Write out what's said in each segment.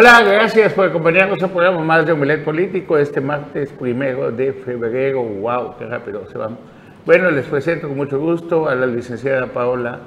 Hola, gracias por acompañarnos a un programa más de Omelet Político este martes primero de febrero. ¡Wow! ¡Qué rápido se van! Bueno, les presento con mucho gusto a la licenciada Paola.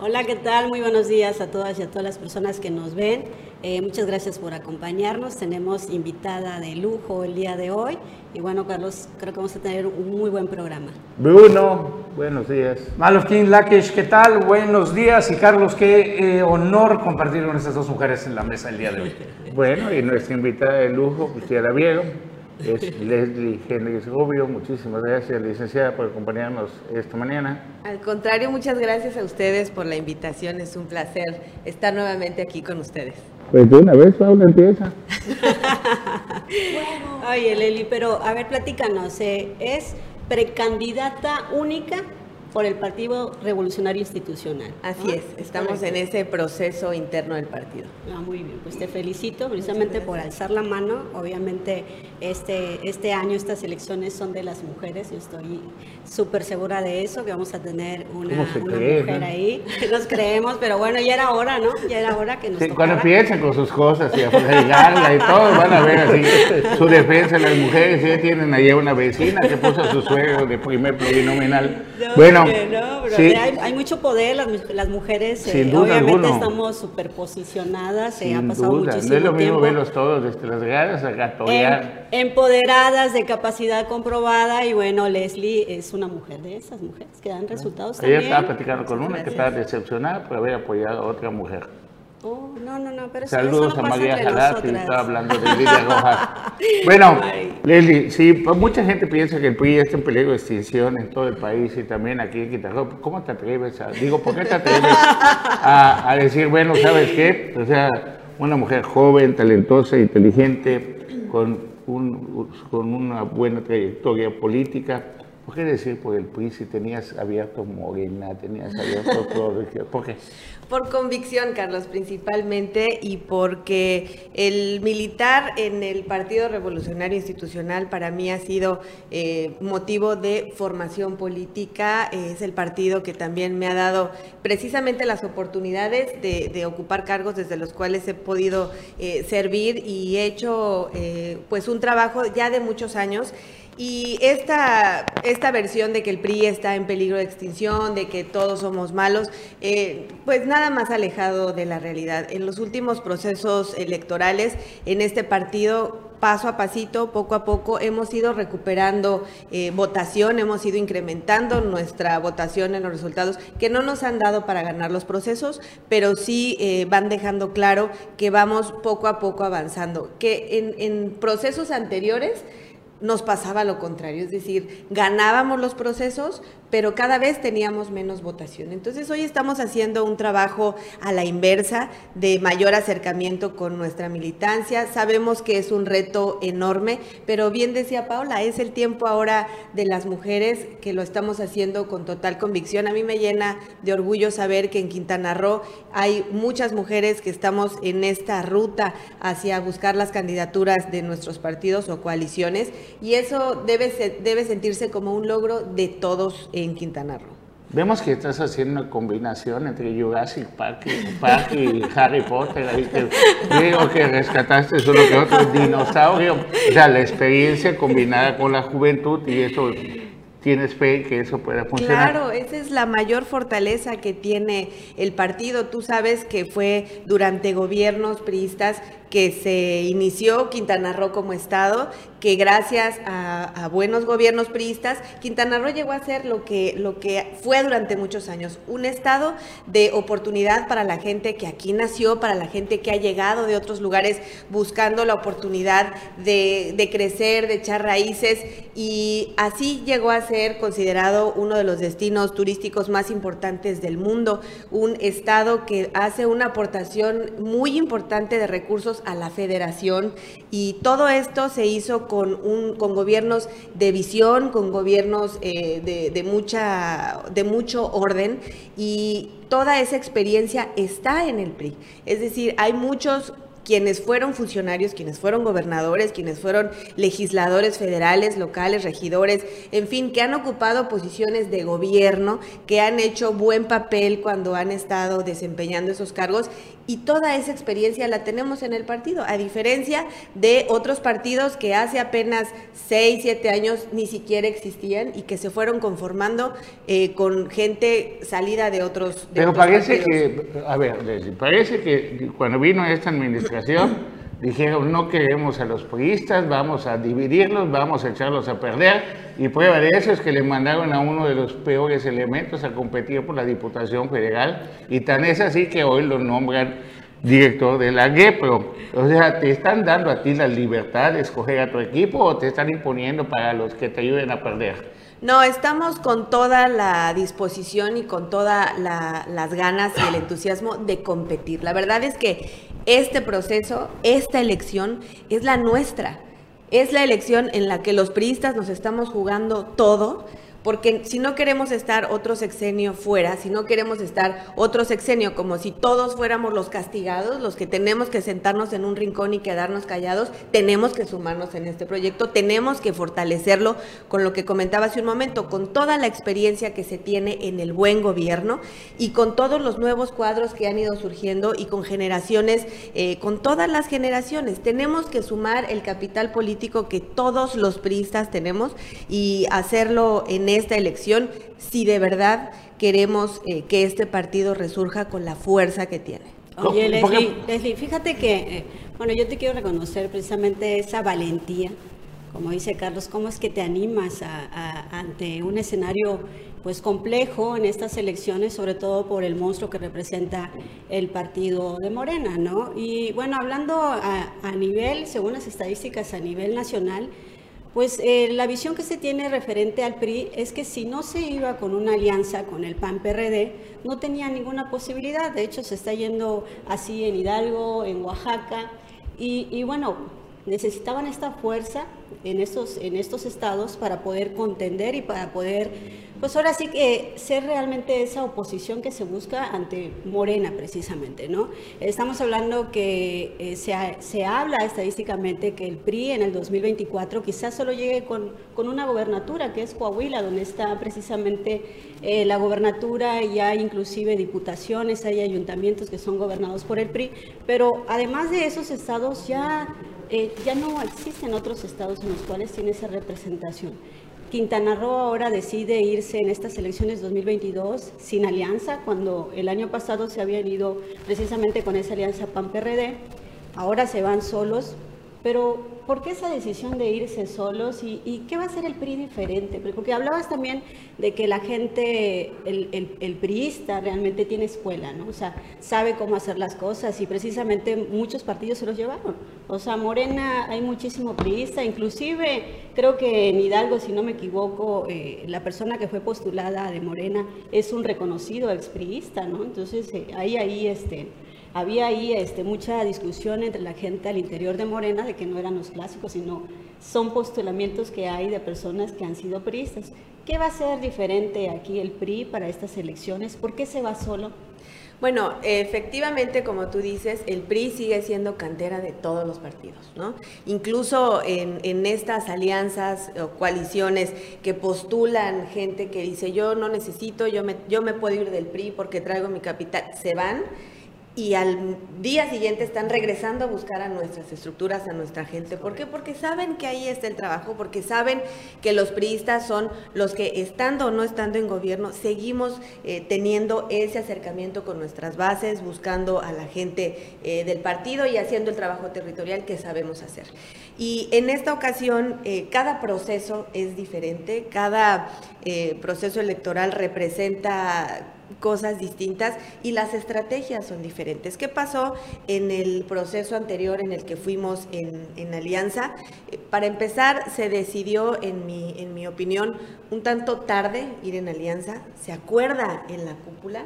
Hola, ¿qué tal? Muy buenos días a todas y a todas las personas que nos ven. Eh, muchas gracias por acompañarnos. Tenemos invitada de lujo el día de hoy. Y bueno, Carlos, creo que vamos a tener un muy buen programa. Bruno, buenos días. Malofkin Lakesh, ¿qué tal? Buenos días. Y Carlos, qué eh, honor compartir con estas dos mujeres en la mesa el día de hoy. Bueno, y nuestra invitada de lujo, pues ya la vieron, es Leslie Henry Rubio. Muchísimas gracias, licenciada, por acompañarnos esta mañana. Al contrario, muchas gracias a ustedes por la invitación. Es un placer estar nuevamente aquí con ustedes. Pues de una vez, Paula, empieza. Oye, Leli, pero a ver, platícanos. eh, ¿Es precandidata única por el Partido Revolucionario Institucional? Así ¿no? es, estamos Correcto. en ese proceso interno del partido. Ah, muy bien, pues te felicito precisamente por alzar la mano. Obviamente este, este año estas elecciones son de las mujeres, yo estoy súper segura de eso, que vamos a tener una, ¿Cómo se una cree, mujer no? ahí. Nos creemos, pero bueno, ya era hora, ¿no? Ya era hora que nos Sí, cuando empiecen con sus cosas y a y todo, van a ver así su defensa. Las mujeres ya tienen allá una vecina que puso a su suegro de primer plurinominal. No, bueno, no, pero sí, hay, hay mucho poder, las, las mujeres, eh, obviamente alguno. estamos súper posicionadas, se ha pasado duda. muchísimo No es lo mismo verlos todos desde las gradas a gatorear. Em- empoderadas de capacidad comprobada y bueno, Leslie es una mujer de esas mujeres que dan resultados Ayer también. estaba platicando con una que Gracias. estaba decepcionada por haber apoyado a otra mujer. Oh, no, no, no, pero eso, Saludos eso no a María nosotras. estaba hablando de Lidia Rojas. Bueno, Ay. Leslie, sí, pues mucha gente piensa que el PRI está en peligro de extinción en todo el país y también aquí en Quintana. ¿Cómo te atreves a, digo, por qué te atreves a, a decir, bueno, ¿sabes qué? O sea, una mujer joven, talentosa, inteligente, con, un, con una buena trayectoria política. ¿Por qué decir por el PRI si tenías abierto Morena, tenías abierto todo? ¿Por qué? Por convicción, Carlos, principalmente, y porque el militar en el Partido Revolucionario Institucional para mí ha sido eh, motivo de formación política. Es el partido que también me ha dado precisamente las oportunidades de, de ocupar cargos desde los cuales he podido eh, servir y he hecho eh, pues un trabajo ya de muchos años. Y esta, esta versión de que el PRI está en peligro de extinción, de que todos somos malos, eh, pues nada más alejado de la realidad. En los últimos procesos electorales, en este partido, paso a pasito, poco a poco, hemos ido recuperando eh, votación, hemos ido incrementando nuestra votación en los resultados, que no nos han dado para ganar los procesos, pero sí eh, van dejando claro que vamos poco a poco avanzando. Que en, en procesos anteriores, nos pasaba lo contrario, es decir, ganábamos los procesos, pero cada vez teníamos menos votación. Entonces hoy estamos haciendo un trabajo a la inversa de mayor acercamiento con nuestra militancia. Sabemos que es un reto enorme, pero bien decía Paula, es el tiempo ahora de las mujeres que lo estamos haciendo con total convicción. A mí me llena de orgullo saber que en Quintana Roo hay muchas mujeres que estamos en esta ruta hacia buscar las candidaturas de nuestros partidos o coaliciones y eso debe, debe sentirse como un logro de todos en Quintana Roo. Vemos que estás haciendo una combinación entre Jurassic Park y, Park y Harry Potter. Ahí que digo que rescataste solo que otro dinosaurio. O sea, la experiencia combinada con la juventud y eso, tienes fe que eso pueda funcionar. Claro, esa es la mayor fortaleza que tiene el partido. Tú sabes que fue durante gobiernos priistas que se inició Quintana Roo como Estado, que gracias a, buenos gobiernos priistas, Quintana Roo llegó a ser lo que, lo que fue durante muchos años, un Estado de oportunidad para la gente que aquí nació, para la gente que ha llegado de otros lugares buscando la oportunidad de, de crecer, de echar raíces, y así llegó a ser considerado uno de los destinos turísticos más importantes del mundo, un Estado que hace una aportación muy importante de recursos a la federación y todo esto se hizo con, con gobiernos de visión, con gobiernos eh, de, de, mucha, de mucho orden y toda esa experiencia está en el PRI. Es decir, hay muchos quienes fueron funcionarios, quienes fueron gobernadores, quienes fueron legisladores federales, locales, regidores, en fin, que han ocupado posiciones de gobierno, que han hecho buen papel cuando han estado desempeñando esos cargos y toda esa experiencia la tenemos en el partido, a diferencia de otros partidos que hace apenas 6, 7 años ni siquiera existían y que se fueron conformando eh, con gente salida de otros. Pero parece que, a ver, parece que cuando vino esta administración dijeron no queremos a los puristas, vamos a dividirlos, vamos a echarlos a perder. Y prueba de eso es que le mandaron a uno de los peores elementos a competir por la Diputación Federal. Y tan es así que hoy lo nombran director de la GEPRO. O sea, ¿te están dando a ti la libertad de escoger a tu equipo o te están imponiendo para los que te ayuden a perder? No, estamos con toda la disposición y con todas las ganas y el entusiasmo de competir. La verdad es que este proceso, esta elección es la nuestra. Es la elección en la que los priistas nos estamos jugando todo porque si no queremos estar otro sexenio fuera, si no queremos estar otro sexenio como si todos fuéramos los castigados, los que tenemos que sentarnos en un rincón y quedarnos callados, tenemos que sumarnos en este proyecto, tenemos que fortalecerlo con lo que comentaba hace un momento, con toda la experiencia que se tiene en el buen gobierno y con todos los nuevos cuadros que han ido surgiendo y con generaciones, eh, con todas las generaciones. Tenemos que sumar el capital político que todos los priistas tenemos y hacerlo en esta elección si de verdad queremos eh, que este partido resurja con la fuerza que tiene. Oye, Leslie, fíjate que, eh, bueno, yo te quiero reconocer precisamente esa valentía, como dice Carlos, cómo es que te animas ante un escenario pues complejo en estas elecciones, sobre todo por el monstruo que representa el partido de Morena, ¿no? Y bueno, hablando a, a nivel, según las estadísticas a nivel nacional, pues eh, la visión que se tiene referente al PRI es que si no se iba con una alianza con el PAN-PRD, no tenía ninguna posibilidad. De hecho, se está yendo así en Hidalgo, en Oaxaca. Y, bueno, necesitaban esta fuerza en estos, en estos estados para poder contender y para poder pues ahora sí que ser realmente esa oposición que se busca ante Morena precisamente, ¿no? Estamos hablando que eh, se, habla estadísticamente que el PRI en el 2024 quizás solo llegue con, una gobernatura, que es Coahuila, donde está precisamente eh, la gobernatura y hay inclusive diputaciones, hay ayuntamientos que son gobernados por el PRI, pero además de esos estados ya, eh, ya no existen otros estados en los cuales tiene esa representación. Quintana Roo ahora decide irse en estas elecciones 2022 sin alianza, cuando el año pasado se habían ido precisamente con esa alianza PAN-PRD, ahora se van solos, pero ¿por qué esa decisión de irse solos y, qué va a hacer el PRI diferente? Porque hablabas también de que la gente, el, el, priista realmente tiene escuela, ¿no? O sea, sabe cómo hacer las cosas y precisamente muchos partidos se los llevaron. O sea, Morena hay muchísimo priista, inclusive creo que en Hidalgo, si no me equivoco, eh, la persona que fue postulada de Morena es un reconocido expriista, ¿no? Entonces, eh, ahí, ahí, este había ahí este, mucha discusión entre la gente al interior de Morena de que no eran los clásicos, sino son postulamientos que hay de personas que han sido priistas. ¿Qué va a ser diferente aquí el PRI para estas elecciones? ¿Por qué se va solo? Bueno, efectivamente, como tú dices, el PRI sigue siendo cantera de todos los partidos, ¿no? Incluso en, en, estas alianzas o coaliciones que postulan gente que dice yo no necesito, yo me, yo me puedo ir del PRI porque traigo mi capital, se van y al día siguiente están regresando a buscar a nuestras estructuras, a nuestra gente. ¿Por qué? Porque saben que ahí está el trabajo, porque saben que los priistas son los que estando o no estando en gobierno, seguimos eh, teniendo ese acercamiento con nuestras bases, buscando a la gente eh, del partido y haciendo el trabajo territorial que sabemos hacer. Y en esta ocasión, eh, cada proceso es diferente, cada proceso electoral representa cosas distintas y las estrategias son diferentes. ¿Qué pasó en el proceso anterior en el que fuimos en, alianza? Eh, para empezar, se decidió, en mi, en mi opinión, un tanto tarde ir en alianza, se acuerda en la cúpula,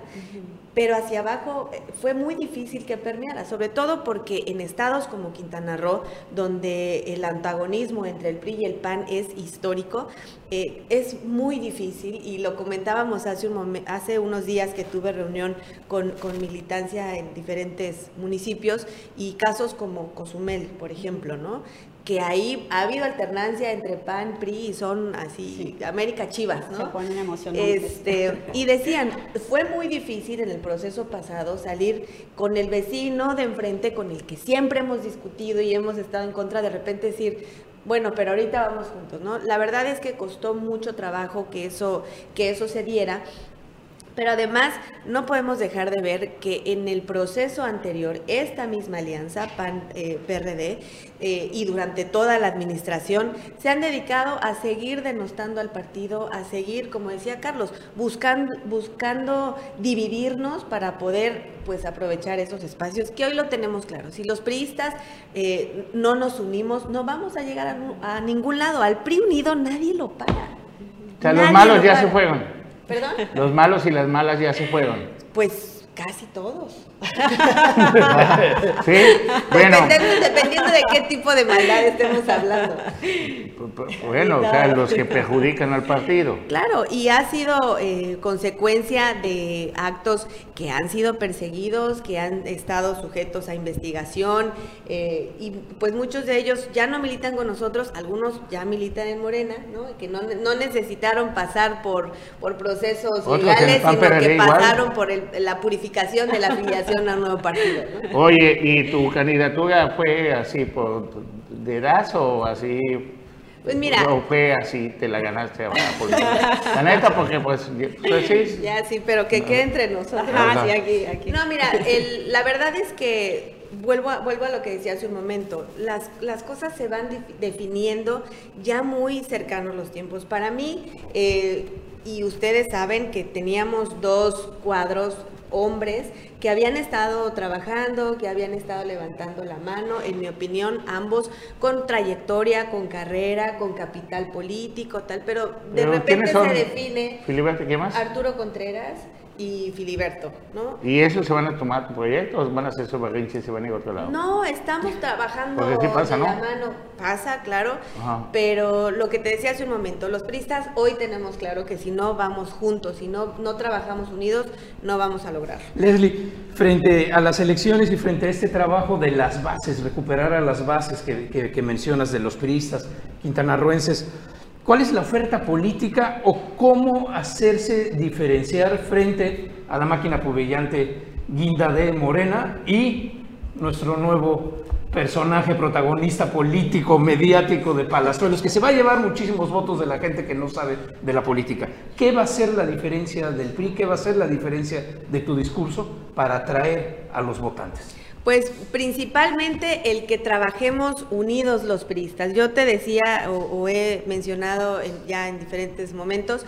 pero hacia abajo eh, fue muy difícil que permeara, sobre todo porque en estados como Quintana Roo, donde el antagonismo entre el PRI y el PAN es histórico, eh, es muy difícil y lo comentábamos hace, un hace unos días que tuve reunión con, con, militancia en diferentes municipios y casos como Cozumel, por ejemplo, ¿no? que ahí ha habido alternancia entre PAN, PRI y son así, América Chivas, ¿no? Se ponen emocionantes. Este, y decían, fue muy difícil en el proceso pasado salir con el vecino de enfrente con el que siempre hemos discutido y hemos estado en contra, de repente decir, bueno, pero ahorita vamos juntos, ¿no? La verdad es que costó mucho trabajo que eso, que eso se diera. Pero además no podemos dejar de ver que en el proceso anterior, esta misma alianza PAN-PRD eh, y durante toda la administración se han dedicado a seguir denostando al partido, a seguir, como decía Carlos, buscando, buscando dividirnos para poder pues aprovechar esos espacios que hoy lo tenemos claro. Si los priistas eh, no nos unimos, no vamos a llegar a, ningún lado. Al PRI unido nadie lo paga. O sea, los malos ya se fueron. ¿Perdón? Los malos y las malas ya se fueron. Pues casi todos. sí, bueno. Dependiendo, de qué tipo de maldad estemos hablando. Bueno, o sea, los que perjudican al partido. Claro, y ha sido eh, consecuencia de actos que han sido perseguidos, que han estado sujetos a investigación, eh, y pues muchos de ellos ya no militan con nosotros, algunos ya militan en Morena, ¿no? Que no, necesitaron pasar por, por procesos legales, sino que pasaron por la purificación de la afiliación a un nuevo partido. Oye, ¿y tu candidatura fue así por dedazo o así? Pues mira. O fue así, te la ganaste ahora. la neta, porque pues, pues sí. Ya sí, pero que quede entre nosotros. Ah, sí, aquí, aquí. No, mira, el, la verdad es que vuelvo a, vuelvo a lo que decía hace un momento, las, las cosas se van definiendo ya muy cercanos los tiempos. Para mí, eh, y ustedes saben que teníamos dos cuadros hombres que habían estado trabajando, que habían estado levantando la mano, en mi opinión, ambos con trayectoria, con carrera, con capital político, tal, pero de repente se define ¿qué más? Arturo Contreras y Filiberto, ¿no? ¿Y eso se van a tomar proyectos? ¿Van a hacer su berrinche y se van a ir a otro lado? No, estamos trabajando de la mano. Pasa, claro. Pero lo que te decía hace un momento, los pristas hoy tenemos claro que si no vamos juntos, si no, no trabajamos unidos, no vamos a lograr. Leslie, frente a las elecciones y frente a este trabajo de las bases, recuperar a las bases que, que mencionas de los priistas quintanarruenses, ¿Cuál es la oferta política o cómo hacerse diferenciar frente a la máquina pubellante Guinda de Morena y nuestro nuevo personaje protagonista político, mediático de Palazuelos, que se va a llevar muchísimos votos de la gente que no sabe de la política? ¿Qué va a ser la diferencia del PRI? ¿Qué va a ser la diferencia de tu discurso para atraer a los votantes? Pues principalmente el que trabajemos unidos los priistas. Yo te decía o, he mencionado ya en diferentes momentos,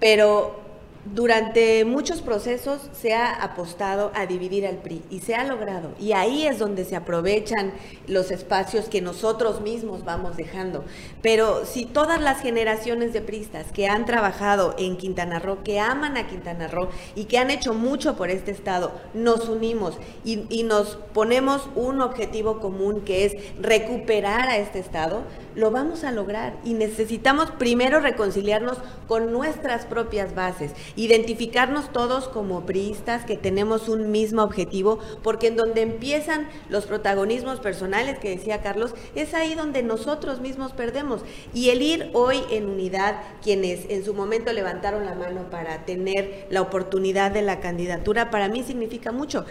pero durante muchos procesos se ha apostado a dividir al PRI y se ha logrado. Y ahí es donde se aprovechan los espacios que nosotros mismos vamos dejando. Pero si todas las generaciones de pristas que han trabajado en Quintana Roo, que aman a Quintana Roo y que han hecho mucho por este estado, nos unimos y, y nos ponemos un objetivo común que es recuperar a este estado, lo vamos a lograr y necesitamos primero reconciliarnos con nuestras propias bases, identificarnos todos como priistas que tenemos un mismo objetivo, porque en donde empiezan los protagonismos personales que decía Carlos, es ahí donde nosotros mismos perdemos. Y el ir hoy en unidad, quienes en su momento levantaron la mano para tener la oportunidad de la candidatura, para mí significa mucho.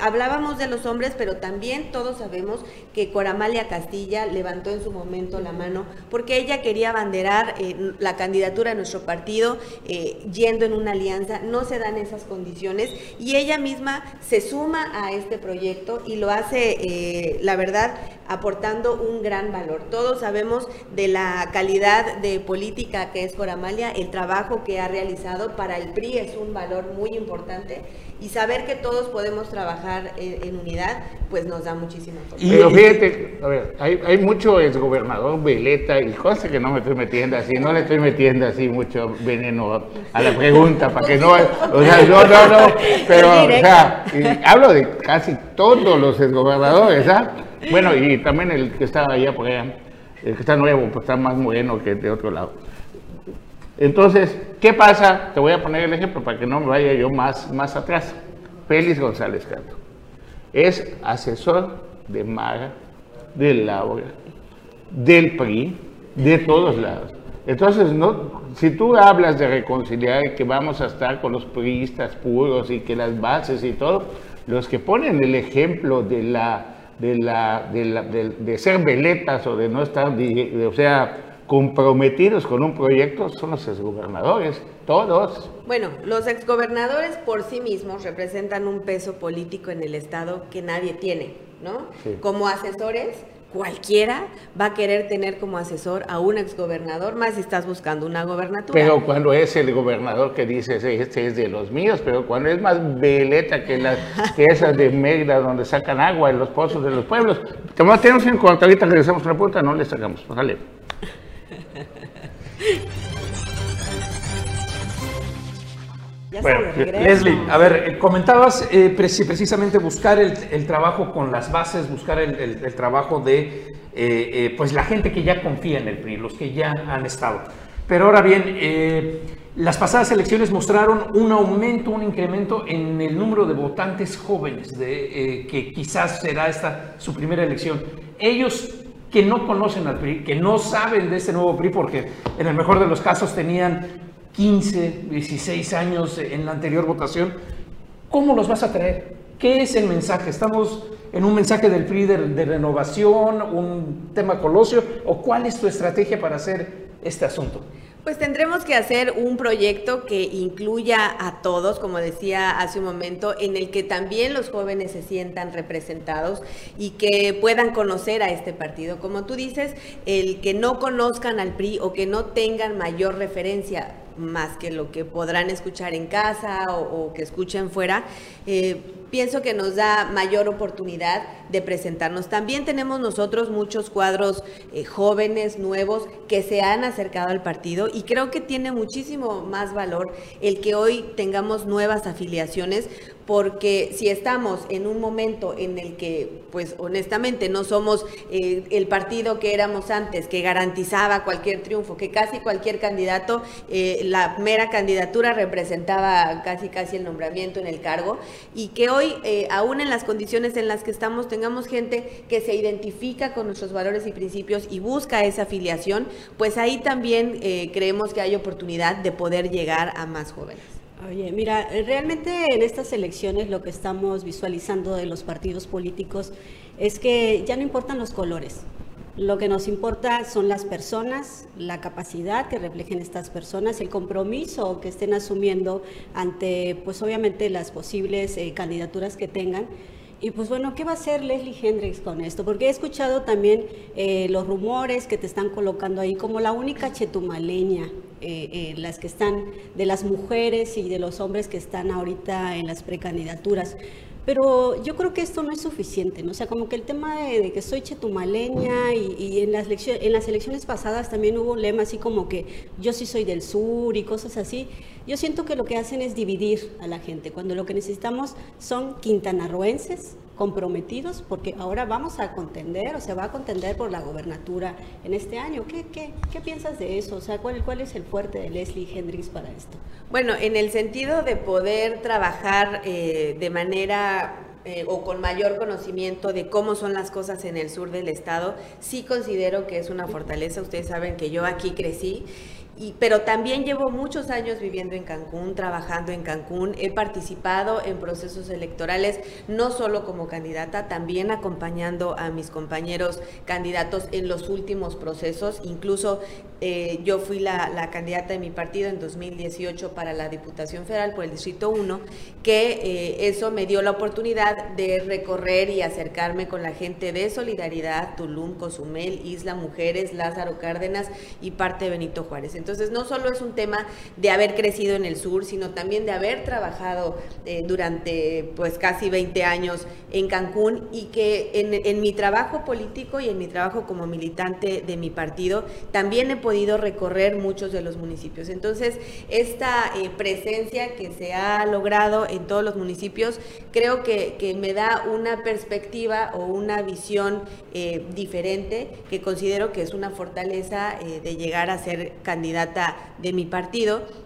Hablábamos de los hombres, pero también todos sabemos que Coramalia Castilla levantó en su momento la mano, porque ella quería abanderar eh, la candidatura de nuestro partido eh, yendo en una alianza, no se dan esas condiciones y ella misma se suma a este proyecto y lo hace, eh, la verdad, aportando un gran valor. Todos sabemos de la calidad de política que es Coramalia, el trabajo que ha realizado. Para el PRI es un valor muy importante y saber que todos podemos trabajar en, unidad, pues nos da muchísima fuerza. Pero fíjate, a ver, hay, hay mucho exgobernador veleta y cosas que no me estoy metiendo así, no le estoy metiendo así mucho veneno a la pregunta para que no, o sea, no, no, no, pero, o sea, hablo de casi todos los exgobernadores, ¿ah? Bueno, y también el que está allá por allá, el que está nuevo, pues está más moreno que de otro lado. Entonces, ¿qué pasa? Te voy a poner el ejemplo para que no me vaya yo más, más atrás. Félix González Canto es asesor de Maga, de Laura, del PRI, de todos lados. Entonces, no, si tú hablas de reconciliar y que vamos a estar con los priistas puros y que las bases y todo, los que ponen el ejemplo de la de, la, de, ser veletas o de no estar, o sea, comprometidos con un proyecto son los exgobernadores, todos. Bueno, los exgobernadores por sí mismos representan un peso político en el Estado que nadie tiene, ¿no? Como asesores cualquiera va a querer tener como asesor a un exgobernador, más si estás buscando una gobernatura. Pero cuando es el gobernador que dice, este es de los míos, pero cuando es más veleta que, las, que esas de Mérida donde sacan agua en los pozos de los pueblos. Tenemos en cuanto ahorita regresamos a la puerta, no le sacamos. Dale. Bueno, Leslie, a ver, eh, comentabas eh, precisamente buscar el, trabajo con las bases, buscar el, trabajo de eh, pues la gente que ya confía en el PRI, los que ya han estado. Pero ahora bien, las pasadas elecciones mostraron un aumento, un incremento en el número de votantes jóvenes, de, que quizás será esta su primera elección. Ellos que no conocen al PRI, que no saben de este nuevo PRI, porque en el mejor de los casos tenían 15, 16 años en la anterior votación, ¿cómo los vas a traer? ¿Qué es el mensaje? ¿Estamos en un mensaje del PRI de, renovación, un tema colosio? ¿O cuál es tu estrategia para hacer este asunto? Pues tendremos que hacer un proyecto que incluya a todos, como decía hace un momento, en el que también los jóvenes se sientan representados y que puedan conocer a este partido. Como tú dices, el que no conozcan al PRI o que no tengan mayor referencia más que lo que podrán escuchar en casa o, que escuchen fuera, eh, pienso que nos da mayor oportunidad de presentarnos. También tenemos nosotros muchos cuadros eh, jóvenes, nuevos, que se han acercado al partido y creo que tiene muchísimo más valor el que hoy tengamos nuevas afiliaciones porque si estamos en un momento en el que, pues honestamente, no somos eh, el partido que éramos antes, que garantizaba cualquier triunfo, que casi cualquier candidato, eh, la mera candidatura representaba casi casi el nombramiento en el cargo, y que hoy, eh, aún en las condiciones en las que estamos, tengamos gente que se identifica con nuestros valores y principios y busca esa afiliación, pues ahí también creemos que hay oportunidad de poder llegar a más jóvenes. Oye, mira, realmente en estas elecciones lo que estamos visualizando de los partidos políticos es que ya no importan los colores. Lo que nos importa son las personas, la capacidad que reflejen estas personas, el compromiso que estén asumiendo ante, pues obviamente, las posibles eh, candidaturas que tengan y pues bueno, ¿qué va a hacer Leslie Hendrix con esto? Porque he escuchado también eh, los rumores que te están colocando ahí como la única chetumaleña, eh, las que están, de las mujeres y de los hombres que están ahorita en las precandidaturas. Pero yo creo que esto no es suficiente, ¿no? O sea, como que el tema de, que soy chetumaleña y, en, las en las elecciones pasadas también hubo un lema así como que yo sí soy del sur y cosas así. Yo siento que lo que hacen es dividir a la gente, cuando lo que necesitamos son quintanarroenses comprometidos, porque ahora vamos a contender, o se va a contender por la gobernatura en este año. ¿Qué, qué, qué piensas de eso? O sea, ¿cuál, ¿cuál es el fuerte de Leslie Hendricks para esto? Bueno, en el sentido de poder trabajar eh, de manera eh, o con mayor conocimiento de cómo son las cosas en el sur del estado, sí considero que es una fortaleza. Ustedes saben que yo aquí crecí pero también llevo muchos años viviendo en Cancún, trabajando en Cancún. He participado en procesos electorales, no solo como candidata, también acompañando a mis compañeros candidatos en los últimos procesos. Incluso eh, yo fui la, candidata de mi partido en 2018 para la Diputación Federal por el Distrito 1, que eh, eso me dio la oportunidad de recorrer y acercarme con la gente de Solidaridad, Tulum, Cozumel, Isla Mujeres, Lázaro Cárdenas y parte de Benito Juárez. Entonces, no solo es un tema de haber crecido en el sur, sino también de haber trabajado eh, durante pues casi 20 años en Cancún y que en, mi trabajo político y en mi trabajo como militante de mi partido también he podido recorrer muchos de los municipios. Entonces, esta eh, presencia que se ha logrado en todos los municipios creo que, me da una perspectiva o una visión eh, diferente que considero que es una fortaleza de llegar a ser candidato de mi partido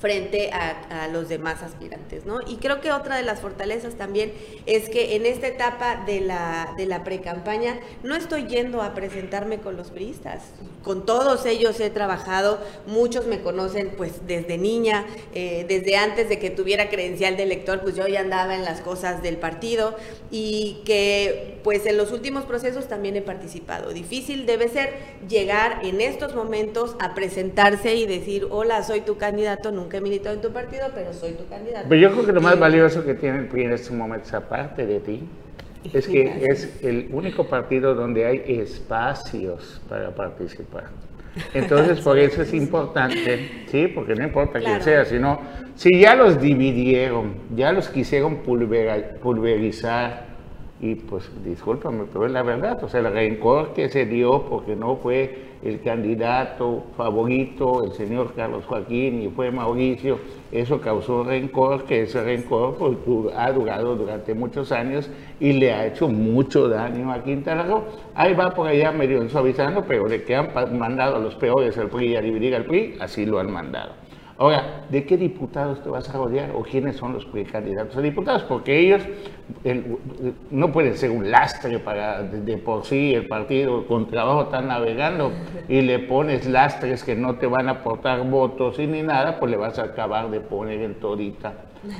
frente a, los demás aspirantes, ¿no? Y creo que otra de las fortalezas también es que en esta etapa de la, de la pre-campaña no estoy yendo a presentarme con los priistas. Con todos ellos he trabajado, muchos me conocen pues desde niña, eh, desde antes de que tuviera credencial de elector, pues yo ya andaba en las cosas del partido y que pues en los últimos procesos también he participado. Difícil debe ser llegar en estos momentos a presentarse y decir, hola, soy tu candidato, nunca he militado en tu partido, pero soy tu candidato. Pero yo creo que lo más valioso que tiene el PRI en este momento, aparte de ti, es que es el único partido donde hay espacios para participar. Entonces, por eso es importante, ¿sí? Porque no importa quién sea, sino, si ya los dividieron, ya los quisieron pulverizar, y pues discúlpame, pero es la verdad, o sea, el rencor que se dio porque no fue el candidato favorito, el señor Carlos Joaquín, y fue Mauricio, eso causó rencor, que ese rencor pues, ha durado durante muchos años y le ha hecho mucho daño a Quintana Roo. Ahí va por allá medio suavizando, pero de que han mandado a los peores al PRI a dividir al PRI, así lo han mandado. Ahora, ¿de qué diputados te vas a rodear o quiénes son los precandidatos a diputados? Porque ellos no pueden ser un lastre para de, por sí el partido con trabajo están navegando y le pones lastres que no te van a aportar votos y ni nada, pues le vas a acabar de poner en todita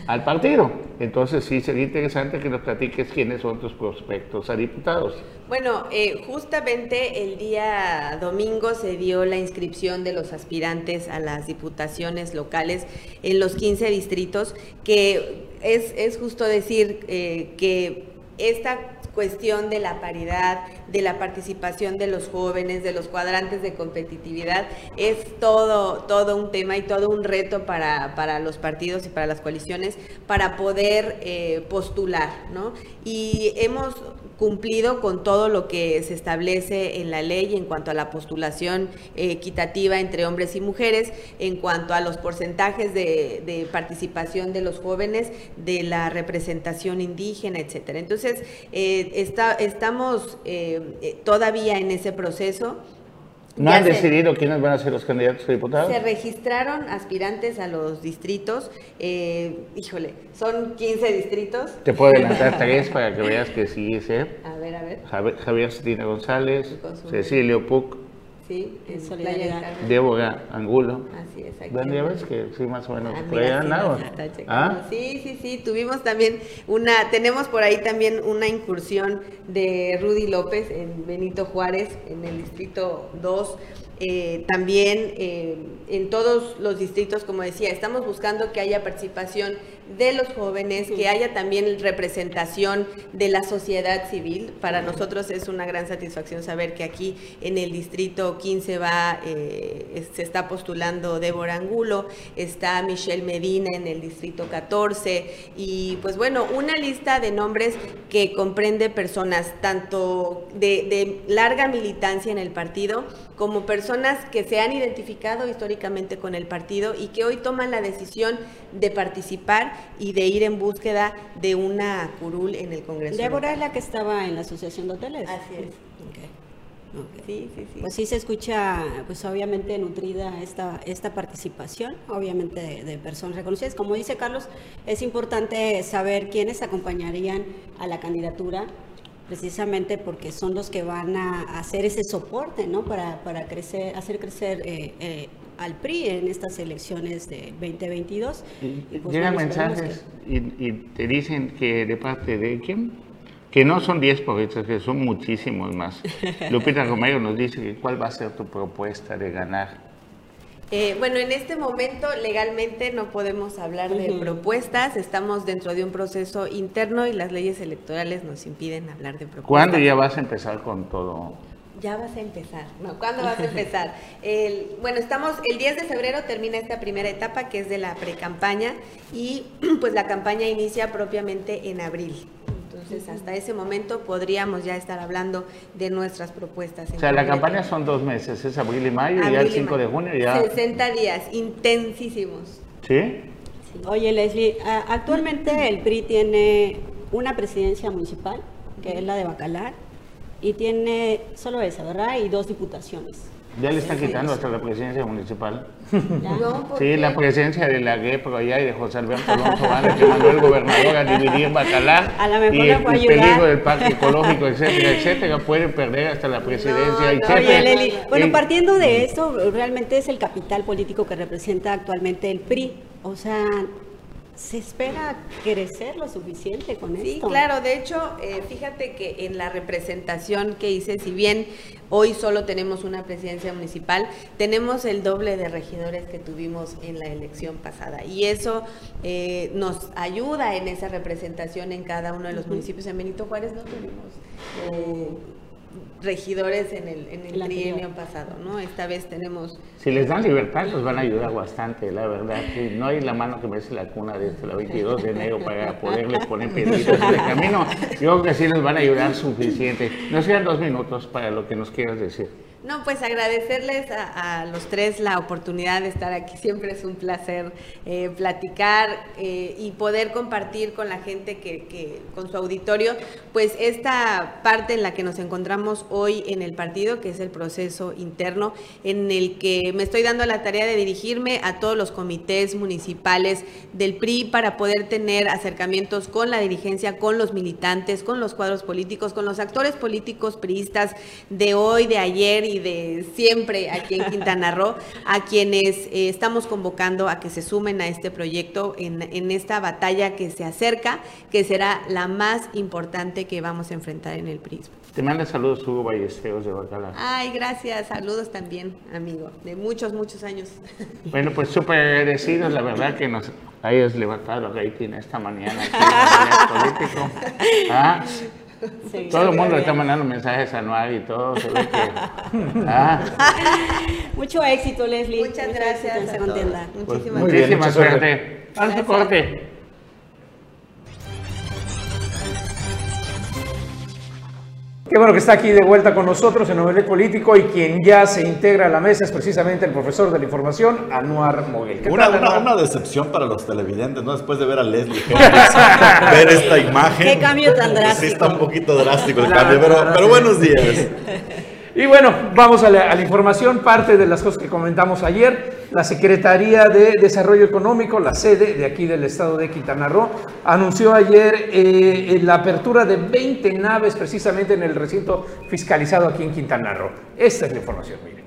al partido. Entonces sí sería interesante que nos platiques quiénes son tus prospectos a diputados. Bueno, eh, justamente el día domingo se dio la inscripción de los aspirantes a las diputaciones locales en los 15 distritos, que es, es justo decir eh, que esta cuestión de la paridad, de la participación de los jóvenes, de los cuadrantes de competitividad, es todo, todo un tema y todo un reto para, para los partidos y para las coaliciones para poder eh, postular, ¿no? Y hemos cumplido con todo lo que se establece en la ley en cuanto a la postulación equitativa entre hombres y mujeres, en cuanto a los porcentajes de, participación de los jóvenes, de la representación indígena, etcétera. Entonces, eh, está, estamos eh, todavía en ese proceso. ¿No han decidido quiénes van a ser los candidatos a diputados? Se registraron aspirantes a los distritos. Eh, híjole, son 15 distritos. Te puedo adelantar tres para que veas que sí es. ¿eh? A ver, a ver. Javier, Javier González, Cecilio Puc, Sí, en solidaridad. Débora Angulo. Así es. Bueno, ya ves que sí, más o menos. Ah, por ahí ¿Ah? Sí, sí, sí. Tuvimos también una, tenemos por ahí también una incursión de Rudy López en Benito Juárez, en el distrito 2 eh, también eh, en todos los distritos, como decía, estamos buscando que haya participación de los jóvenes, que haya también representación de la sociedad civil. Para nosotros es una gran satisfacción saber que aquí en el distrito 15 va, eh, se está postulando Débora Angulo, está Michelle Medina en el distrito 14 y pues bueno, una lista de nombres que comprende personas tanto de, de larga militancia en el partido como personas que se han identificado históricamente con el partido y que hoy toman la decisión de participar y de ir en búsqueda de una curul en el Congreso. Débora es la que estaba en la Asociación de Hoteles. Así es. Sí, sí, sí. Pues sí se escucha, pues obviamente nutrida esta, esta participación, obviamente de, de, personas reconocidas. Como dice Carlos, es importante saber quiénes acompañarían a la candidatura precisamente porque son los que van a hacer ese soporte, ¿no? Para, para crecer, hacer crecer eh, eh, al PRI en estas elecciones de 2022. Y, pues, llegan mensajes y, te dicen que de parte de quién? Que no son 10 proyectos, que son muchísimos más. Lupita Romero nos dice que cuál va a ser tu propuesta de ganar eh, bueno, en este momento legalmente no podemos hablar de propuestas, estamos dentro de un proceso interno y las leyes electorales nos impiden hablar de propuestas. ¿Cuándo ya vas a empezar con todo? Ya vas a empezar, ¿no? ¿Cuándo vas a empezar? El, bueno, estamos, el 10 de febrero termina esta primera etapa que es de la pre-campaña y pues la campaña inicia propiamente en abril. Entonces, hasta ese momento podríamos ya estar hablando de nuestras propuestas. O sea, la campaña son dos meses, es abril y mayo, y ya el 5 de junio ya... 60 días, intensísimos. ¿Sí? Oye, Leslie, actualmente el PRI tiene una presidencia municipal, que es la de Bacalar, y tiene solo esa, ¿verdad? Y dos diputaciones. Ya le están quitando hasta la presidencia municipal. No, ¿por Sí, la presencia de la GEPRO allá y de José Alberto Alonso Valle, que mandó el gobernador a dividir Bacalar. A lo mejor y el, ayudar. peligro del parque ecológico, etcétera, etcétera, pueden perder hasta la presidencia. no, jefe, Oye, Leli, bueno, partiendo de esto, realmente es el capital político que representa actualmente el PRI. O sea, ¿se espera crecer lo suficiente con Sí, esto? claro, de hecho, eh, fíjate que en la representación que hice, si bien hoy solo tenemos una presidencia municipal, tenemos el doble de regidores que tuvimos en la elección pasada. Y eso eh, nos ayuda en esa representación en cada uno de los municipios. En Benito Juárez no tuvimos eh, regidores en el, en el trienio pasado, ¿no? Esta vez tenemos Si les dan libertad, los van a ayudar bastante, la verdad. Sí, no hay la mano que me hace la cuna desde el 22 de enero para poderles poner piedritas en el camino. Yo creo que sí les van a ayudar suficiente. Nos quedan dos minutos para lo que nos quieras decir. No, pues agradecerles a, los tres la oportunidad de estar aquí. Siempre es un placer eh, platicar eh, y poder compartir con la gente que, que- con su auditorio, pues esta parte en la que nos encontramos hoy en el partido, que es el proceso interno, en el que me estoy dando la tarea de dirigirme a todos los comités municipales del PRI para poder tener acercamientos con la dirigencia, con los militantes, con los cuadros políticos, con los actores políticos priistas de hoy, de ayer y de siempre aquí en Quintana Roo, a quienes eh, estamos convocando a que se sumen a este proyecto en, en esta batalla que se acerca, que será la más importante que vamos a enfrentar en el PRI. Te manda saludos Hugo Ballesteros de Bacalar. Ay, gracias, saludos también, amigo, de muchos, muchos años. Bueno, pues súper agradecidos, la verdad que nos hayas levantado la rating esta mañana aquí en el Político. Ah, Sí. todo el mundo está mandando mensajes anuales y todo, se ve que... Ah, Mucho éxito, Leslie. Muchas Mucho gracias éxito en a todos. contienda. pues Muchísimas bien, muchísima suerte. a corte. Qué bueno que está aquí de vuelta con nosotros en Novelet Político y quien ya se integra a la mesa es precisamente el profesor de la información, Anuar Moguel. ¿Qué Una, tal, una, Anuar? una decepción para los televidentes, ¿no? Después de ver a Leslie ver esta imagen. Qué cambio tan drástico. Sí, está un poquito drástico el Claro, cambio, pero, claro, pero sí. buenos días. Y bueno, vamos a la, a la información, parte de las cosas que comentamos ayer. La Secretaría de Desarrollo Económico, la sede de aquí del estado de Quintana Roo, anunció ayer eh, la apertura de 20 naves precisamente en el recinto fiscalizado aquí en Quintana Roo. Esta es la información, miren.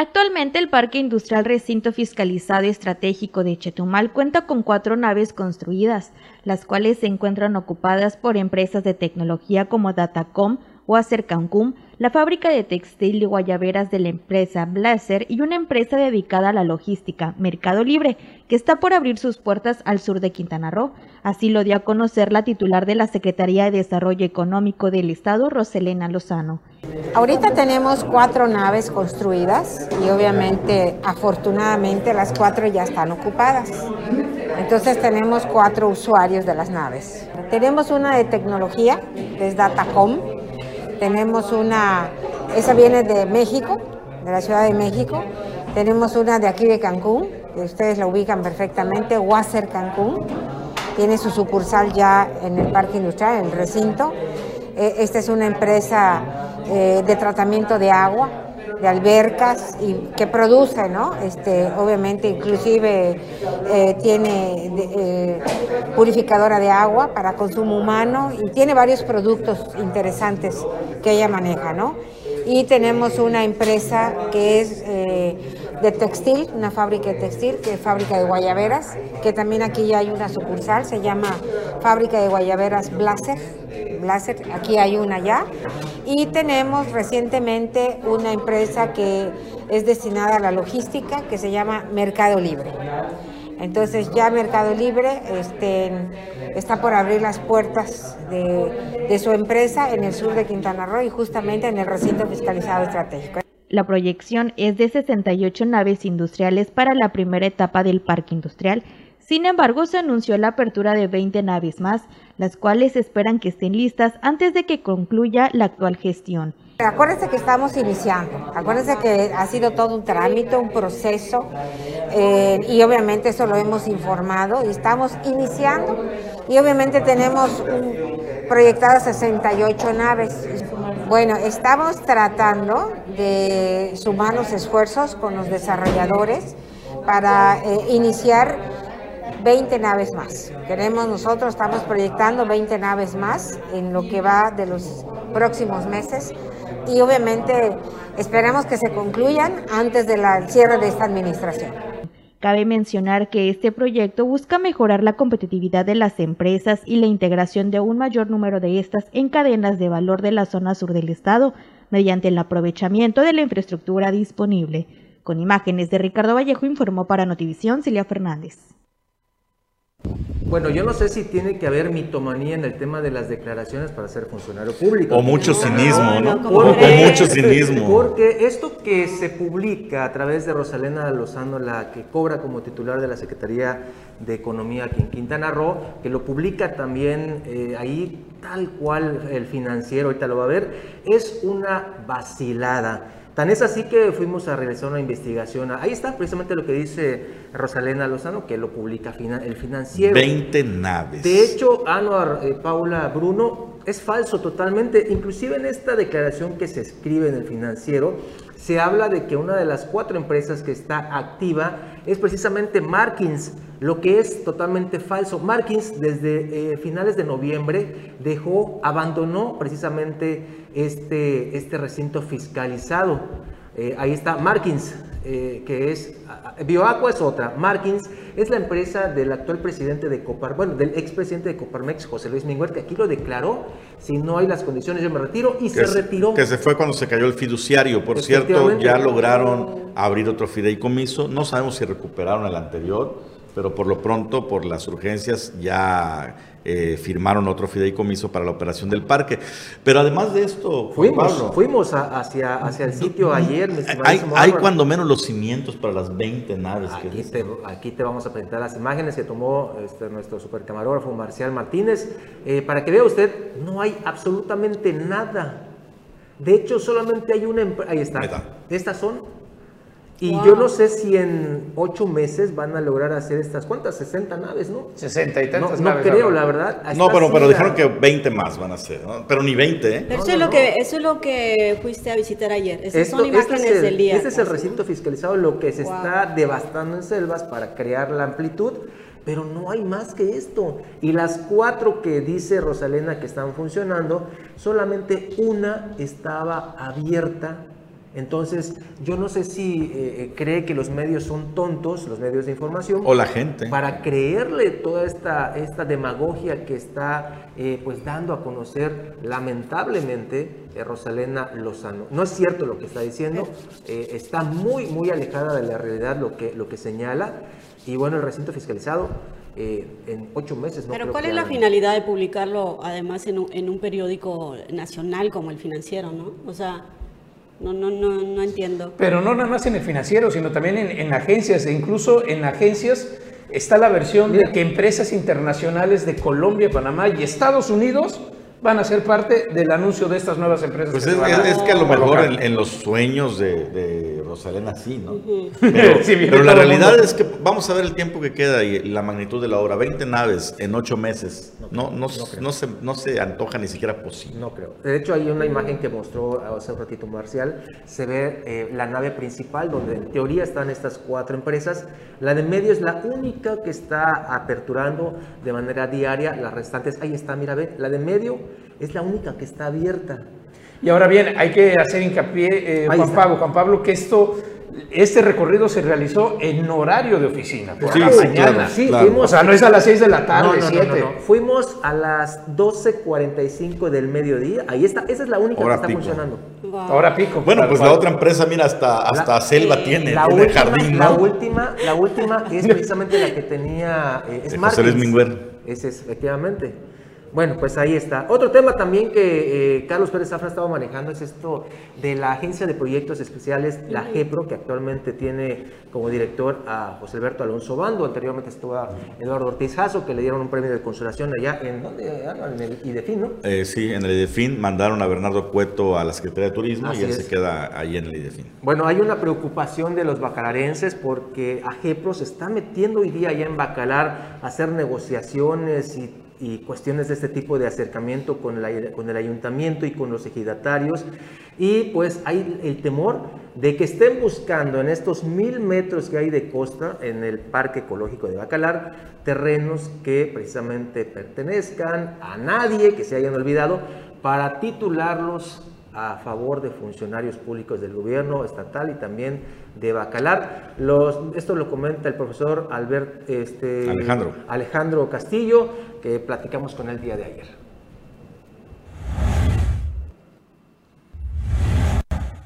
Actualmente el Parque Industrial Recinto Fiscalizado Estratégico de Chetumal cuenta con cuatro naves construidas, las cuales se encuentran ocupadas por empresas de tecnología como Datacom o Acer Cancún, la fábrica de textil y guayaberas de la empresa Blazer y una empresa dedicada a la logística, Mercado Libre, que está por abrir sus puertas al sur de Quintana Roo. Así lo dio a conocer la titular de la Secretaría de Desarrollo Económico del Estado, Roselena Lozano. Ahorita tenemos cuatro naves construidas y obviamente, afortunadamente, las cuatro ya están ocupadas. Entonces tenemos cuatro usuarios de las naves. Tenemos una de tecnología, que es Datacom. Tenemos una, esa viene de México, de la Ciudad de México. Tenemos una de aquí de Cancún, que ustedes la ubican perfectamente, Wasser Cancún. Tiene su sucursal ya en el parque industrial, en el recinto. Eh, Esta es una empresa eh, de tratamiento de agua, de albercas y que produce, ¿no? Este, obviamente, inclusive eh, tiene eh, purificadora de agua para consumo humano y tiene varios productos interesantes que ella maneja, ¿no? Y tenemos una empresa que es eh, de textil, una fábrica de textil, que es fábrica de guayaberas, que también aquí ya hay una sucursal, se llama Fábrica de Guayaberas Blaser. Blaser, aquí hay una ya. Y tenemos recientemente una empresa que es destinada a la logística, que se llama Mercado Libre. Entonces ya Mercado Libre este, está por abrir las puertas de, de su empresa en el sur de Quintana Roo y justamente en el recinto fiscalizado estratégico. La proyección es de 68 naves industriales para la primera etapa del parque industrial. Sin embargo, se anunció la apertura de 20 naves más, las cuales esperan que estén listas antes de que concluya la actual gestión. Acuérdense que estamos iniciando, acuérdense que ha sido todo un trámite, un proceso, eh, y obviamente eso lo hemos informado y estamos iniciando, y obviamente tenemos proyectadas 68 naves. Bueno, estamos tratando de sumar los esfuerzos con los desarrolladores para eh, iniciar 20 naves más. Queremos nosotros, estamos proyectando 20 naves más en lo que va de los próximos meses y obviamente esperamos que se concluyan antes del cierre de esta administración. Cabe mencionar que este proyecto busca mejorar la competitividad de las empresas y la integración de un mayor número de estas en cadenas de valor de la zona sur del estado, mediante el aprovechamiento de la infraestructura disponible. Con imágenes de Ricardo Vallejo informó para Notivisión Celia Fernández. Bueno, yo no sé si tiene que haber mitomanía en el tema de las declaraciones para ser funcionario público. O mucho cinismo, ¿no? o mucho cinismo. Porque esto que se publica a través de Rosalena Lozano, la que cobra como titular de la Secretaría de Economía aquí en Quintana Roo, que lo publica también eh, ahí tal cual el financiero, ahorita lo va a ver, es una vacilada. Tan es así que fuimos a realizar una investigación. Ahí está precisamente lo que dice Rosalena Lozano, que lo publica el financiero. 20 naves. De hecho, Anuar, eh, Paula, Bruno, es falso totalmente. Inclusive en esta declaración que se escribe en el financiero, se habla de que una de las cuatro empresas que está activa es precisamente Markins, lo que es totalmente falso. Markins desde eh, finales de noviembre dejó, abandonó precisamente este, este recinto fiscalizado. Eh, ahí está Markins, eh, que es, Bioaqua es otra, Markins es la empresa del actual presidente de Copar, bueno, del expresidente de Coparmex, José Luis Minguer, que aquí lo declaró, si no hay las condiciones yo me retiro, y se retiró. Que se fue cuando se cayó el fiduciario, por cierto, ya lograron abrir otro fideicomiso, no sabemos si recuperaron el anterior, pero por lo pronto, por las urgencias, ya eh, firmaron otro fideicomiso para la operación del parque. Pero además de esto, fuimos, fuimos hacia, hacia el sitio ayer. Hay, hay cuando menos los cimientos para las 20 naves. Aquí, que te, aquí te vamos a presentar las imágenes que tomó este, nuestro supercamarógrafo Marcial Martínez. Eh, para que vea usted, no hay absolutamente nada. De hecho, solamente hay una... Ahí está. Estas son y yo no sé si en ocho meses van a lograr hacer estas, ¿cuántas? 60 naves, ¿no? 60 y tantas no, naves. No creo, la verdad. No, pero, pero dijeron que 20 más van a ser, ¿no? Pero ni 20, ¿eh? Pero eso, es lo que, eso es lo que fuiste a visitar ayer. Esas son este imágenes del día. Este es el recinto fiscalizado, lo que se está devastando en selvas para crear la amplitud. Pero no hay más que esto. Y las cuatro que dice Rosalena que están funcionando, solamente una estaba abierta entonces, yo no sé si eh, eh, cree que los medios son tontos, los medios de información. O la gente. Para creerle toda esta, esta demagogia que está eh, pues dando a conocer lamentablemente Rosalena Lozano. No es cierto lo que está diciendo, está muy, muy alejada de la realidad lo que, lo que señala. Y bueno, el recinto fiscalizado en ocho meses. No Pero ¿cuál es la finalidad de publicarlo además en un, en un periódico nacional como el financiero, no? O sea... No, no, no, no entiendo. Pero no nada más en el financiero, sino también en, agencias, e incluso en agencias está la versión de que empresas internacionales de Colombia, Panamá y Estados Unidos van a ser parte del anuncio de estas nuevas empresas. Pues es, que a lo mejor en, los sueños de, Rosalena sí, ¿no? Pero, la realidad es que vamos a ver el tiempo que queda y la magnitud de la obra. 20 naves en 8 meses. No, no, no, se, no se antoja ni siquiera posible. No creo. De hecho, hay una imagen que mostró hace un ratito Marcial. Se ve eh, la nave principal donde en teoría están estas cuatro empresas. La de medio es la única que está aperturando de manera diaria. Las restantes, ahí está, mira, ve, la de medio es la única que está abierta. Y ahora bien, hay que hacer hincapié, eh, Juan Pablo, Juan Pablo, que esto este recorrido se realizó en horario de oficina, por sí, la mañana. sí, Fuimos, o sea, no es a las 6 de la tarde, no, no, no, Fuimos a las 12.45 del mediodía. Ahí está, esa es la única que está funcionando. Ahora pico. Bueno, pues la otra empresa, mira, hasta, hasta selva tiene, la última, jardín. La última, la última es precisamente la que tenía eh, es José Luis Minguer. Es, efectivamente. Bueno, pues ahí está. Otro tema también que eh, Carlos Pérez Zafra ha estado manejando es esto de la Agencia de Proyectos Especiales, la GEPRO, que actualmente tiene como director a José Alberto Alonso Bando. Anteriormente estuvo Eduardo Ortiz Jasso, que le dieron un premio de consolación allá en, ¿dónde? Ah, en el IDEFIN, ¿no? Eh, sí, en el IDEFIN mandaron a Bernardo Cueto a la Secretaría de Turismo y él se queda ahí en el IDEFIN. Bueno, hay una preocupación de los bacalarenses porque a GEPRO se está metiendo hoy día allá en Bacalar a hacer negociaciones y y cuestiones de este tipo de acercamiento con, con el ayuntamiento y con los ejidatarios. Y pues hay el temor de que estén buscando en estos mil metros que hay de costa en el Parque Ecológico de Bacalar terrenos que precisamente pertenezcan a nadie, que se hayan olvidado, para titularlos a favor de funcionarios públicos del gobierno estatal y también de Bacalar. Los, esto lo comenta el profesor Albert este, Alejandro. Alejandro Castillo, que platicamos con él el día de ayer.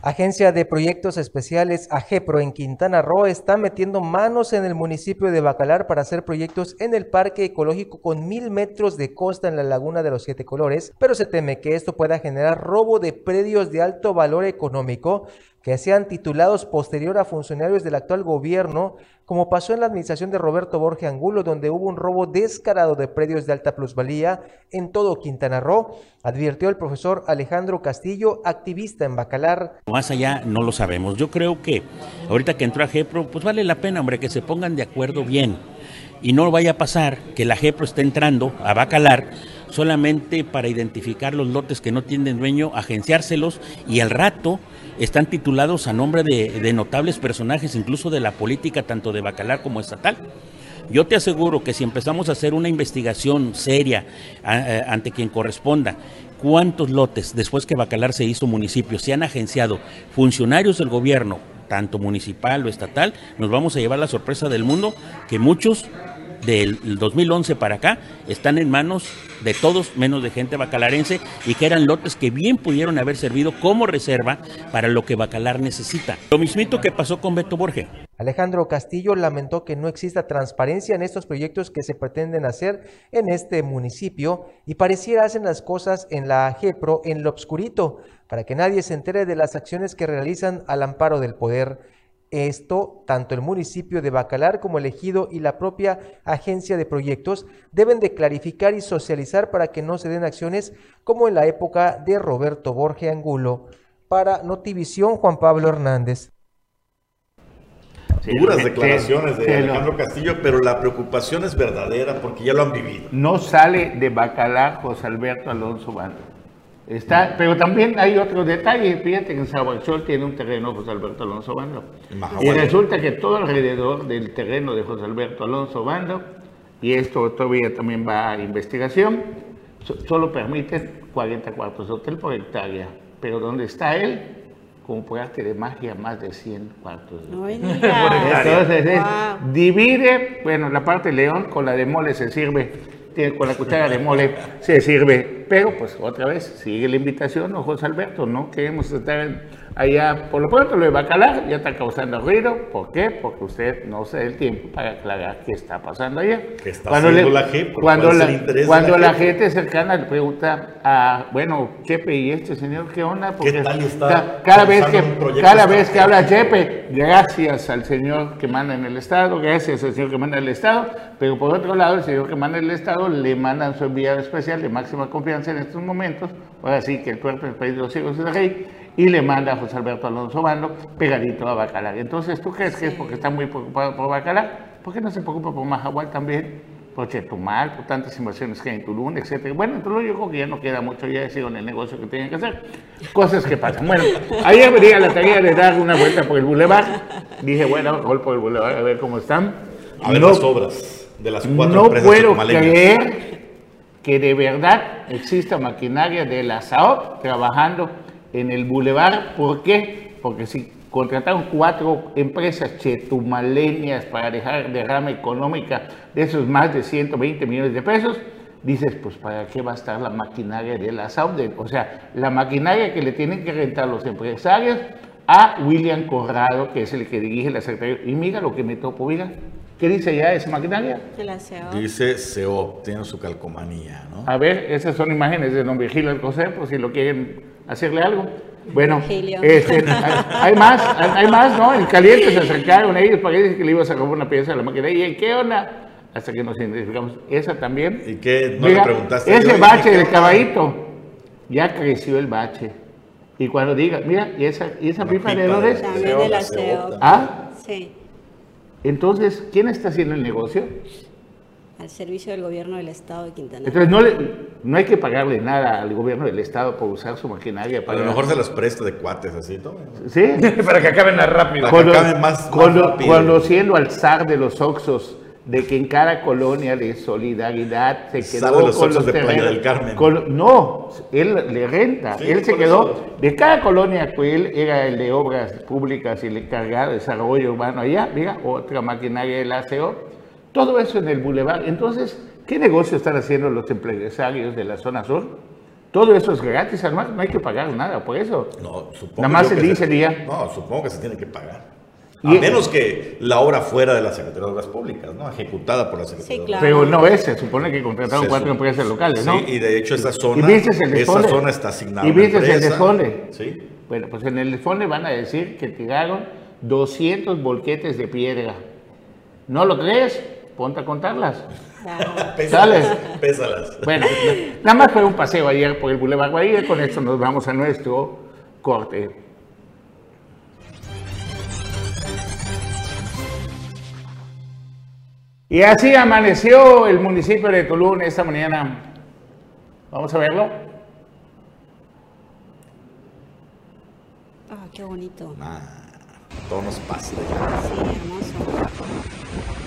Agencia de Proyectos Especiales AGEPRO en Quintana Roo está metiendo manos en el municipio de Bacalar para hacer proyectos en el parque ecológico con mil metros de costa en la laguna de los siete colores, pero se teme que esto pueda generar robo de predios de alto valor económico que sean titulados posterior a funcionarios del actual gobierno, como pasó en la administración de Roberto Borge Angulo, donde hubo un robo descarado de predios de alta plusvalía en todo Quintana Roo, advirtió el profesor Alejandro Castillo, activista en Bacalar. Más allá no lo sabemos. Yo creo que ahorita que entró a GEPRO, pues vale la pena, hombre, que se pongan de acuerdo bien. Y no vaya a pasar que la GEPRO esté entrando a Bacalar solamente para identificar los lotes que no tienen dueño, agenciárselos y al rato están titulados a nombre de, notables personajes, incluso de la política, tanto de Bacalar como estatal. Yo te aseguro que si empezamos a hacer una investigación seria ante quien corresponda, cuántos lotes después que Bacalar se hizo municipio se han agenciado funcionarios del gobierno, tanto municipal o estatal, nos vamos a llevar la sorpresa del mundo que muchos del 2011 para acá están en manos de todos menos de gente bacalarense y que eran lotes que bien pudieron haber servido como reserva para lo que Bacalar necesita. Lo mismito que pasó con Beto Borge. Alejandro Castillo lamentó que no exista transparencia en estos proyectos que se pretenden hacer en este municipio y pareciera hacen las cosas en la GEPRO en lo obscurito, para que nadie se entere de las acciones que realizan al amparo del poder esto, tanto el municipio de Bacalar como el ejido y la propia agencia de proyectos deben de clarificar y socializar para que no se den acciones como en la época de Roberto Borge Angulo. Para Notivisión, Juan Pablo Hernández. Duras declaraciones de Alejandro Castillo, pero la preocupación es verdadera porque ya lo han vivido. No sale de Bacalar José Alberto Alonso Bando. Está, pero también hay otro detalle, fíjate que en Sahuachol tiene un terreno José Alberto Alonso Bando. Y resulta que todo alrededor del terreno de José Alberto Alonso Bando, y esto todavía también va a investigación, solo permiten 40 cuartos de hotel por hectárea. Pero donde está él, como por arte de magia, más de 100 cuartos de hotel. Entonces, divide, bueno, la parte de León con la de Mole se sirve con la cuchara de mole se sirve. Pero pues otra vez sigue la invitación, ¿no, José Alberto? No queremos estar allá. Por lo pronto lo de Bacalar ya está causando ruido. ¿Por qué? Porque usted no se da el tiempo para aclarar qué está pasando allá. ¿Qué está cuando haciendo la gente? Cuando, la, cuando la, gente cercana le pregunta a, bueno, Chepe, ¿y este señor qué onda? Porque ¿Qué tal está cada vez que cada vez que habla Chepe, gracias al señor que manda en el Estado, gracias al señor que manda en el Estado, pero por otro lado, el señor que manda en el Estado le mandan su enviado especial de máxima confianza en estos momentos, ahora sí que el cuerpo del país de los ciegos es el rey, y le manda a José Alberto Alonso Bando pegadito a Bacalar. Entonces, ¿tú crees que es porque está muy preocupado por Bacalar? ¿Por qué no se preocupa por Mahahual también? Por Chetumal, por tantas inversiones que hay en Tulum, etcétera. Bueno, entonces yo creo que ya no queda mucho, ya en el negocio que tienen que hacer. Cosas que pasan. Bueno, ayer venía la tarea de dar una vuelta por el bulevar. Dije, bueno, gol por el bulevar, a ver cómo están. A ver las obras de las cuatro no puedo creer que de verdad exista maquinaria de la SAOP trabajando en el bulevar. ¿Por qué? Porque si contrataron cuatro empresas chetumaleñas para dejar derrama económica de esos más de 120 millones de pesos, dices, pues ¿para qué va a estar la maquinaria de la SAUD? O sea, la maquinaria que le tienen que rentar los empresarios a William Corrado, que es el que dirige la Secretaría. Y mira lo que me topo, mira. ¿Qué dice ya esa maquinaria? Dice SEO, tiene su calcomanía, ¿no? A ver, esas son imágenes de don Virgilio Alcocer, por si lo quieren hacerle algo. Bueno, este, hay, más, hay más, ¿no? En caliente se acercaron ellos para que que le ibas a robar una pieza a la máquina. ¿Y qué onda? Hasta que nos identificamos. Esa también. ¿Y qué? ¿No le preguntaste? Ese bache del caballito, ya creció el bache. Y cuando diga, mira, ¿y esa, y esa pipa de dónde es? También de la CEO. ¿Ah? Sí. Entonces, ¿quién está haciendo el negocio? Al servicio del gobierno del Estado de Quintana Roo. Entonces no, le, no hay que pagarle nada al gobierno del Estado por usar su maquinaria. A Para lo mejor se los presta de cuates así, ¿no? Sí. Para que acaben más rápido. Para que Cuando, acaben más- más cuando, rápido. cuando siendo al zar de los Oxos, de que en cada colonia de solidaridad se quedó los con Oxxos de Playa terrenos- del Carmen. con- no, él le renta. Sí, él se quedó eso. de cada colonia que él era el de obras públicas y el encargado de desarrollo urbano allá, mira, otra maquinaria del ACO, todo eso en el bulevar. Entonces, ¿qué negocio están haciendo los empresarios de la zona sur? Todo eso es gratis, además no hay que pagar nada por eso. No, supongo Nada más el que día se-. No, supongo que se tiene que pagar. Y- A menos que la obra fuera de la Secretaría de Obras Públicas, ¿no? Ejecutada por la Secretaría Sí, de claro. Pero no es, se supone que contrataron Se cuatro empresas locales, ¿no? Sí, y de hecho esa zona, ¿Y viste el esa zona está asignada ¿Y viste el desfonde? Sí. Bueno, pues en el desfonde van a decir que tiraron 200 volquetes de piedra. ¿No lo crees? Ponte a contarlas. Pésalas, pésalas. Bueno, nada más fue un paseo ayer por el Boulevard Guaira, con esto nos vamos a nuestro corte. Y así amaneció el municipio de Tulum esta mañana. Vamos a verlo. Ah, qué bonito. Ah, todo nos pasa. Sí, hermoso.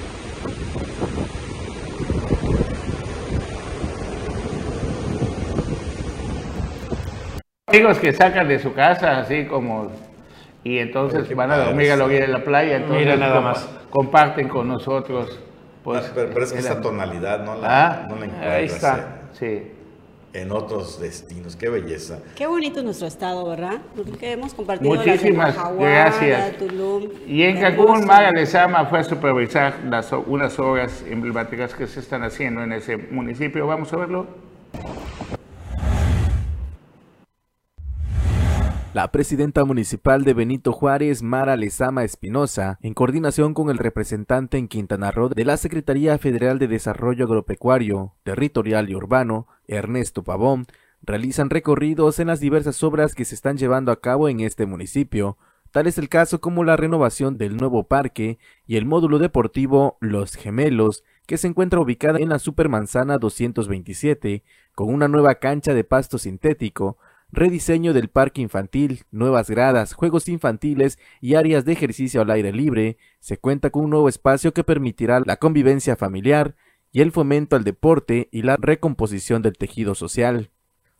Amigos que sacan de su casa así como y entonces van a dormir a la de la playa, entonces Mira nada más. comparten con nosotros. Pues, Ah, pero, pero es que esa tonalidad no la, Ah, no la ahí encuentras está. Sí. en otros destinos. Qué belleza. Qué bonito es nuestro estado, ¿verdad? Porque hemos compartido Muchísimas Mahahual, gracias. Tulum. Y en. Cancún, Maga Lezama fue a supervisar las, unas obras emblemáticas que se están haciendo en ese municipio. Vamos a verlo. La presidenta municipal de Benito Juárez, Mara Lezama Espinosa, en coordinación con el representante en Quintana Roo de la Secretaría Federal de Desarrollo Agropecuario, Territorial y Urbano, Ernesto Pavón, realizan recorridos en las diversas obras que se están llevando a cabo en este municipio. Tal es el caso como la renovación del nuevo parque y el módulo deportivo Los Gemelos, que se encuentra ubicada en la Supermanzana 227, con una nueva cancha de pasto sintético, rediseño del parque infantil, nuevas gradas, juegos infantiles y áreas de ejercicio al aire libre, se cuenta con un nuevo espacio que permitirá la convivencia familiar y el fomento al deporte y la recomposición del tejido social.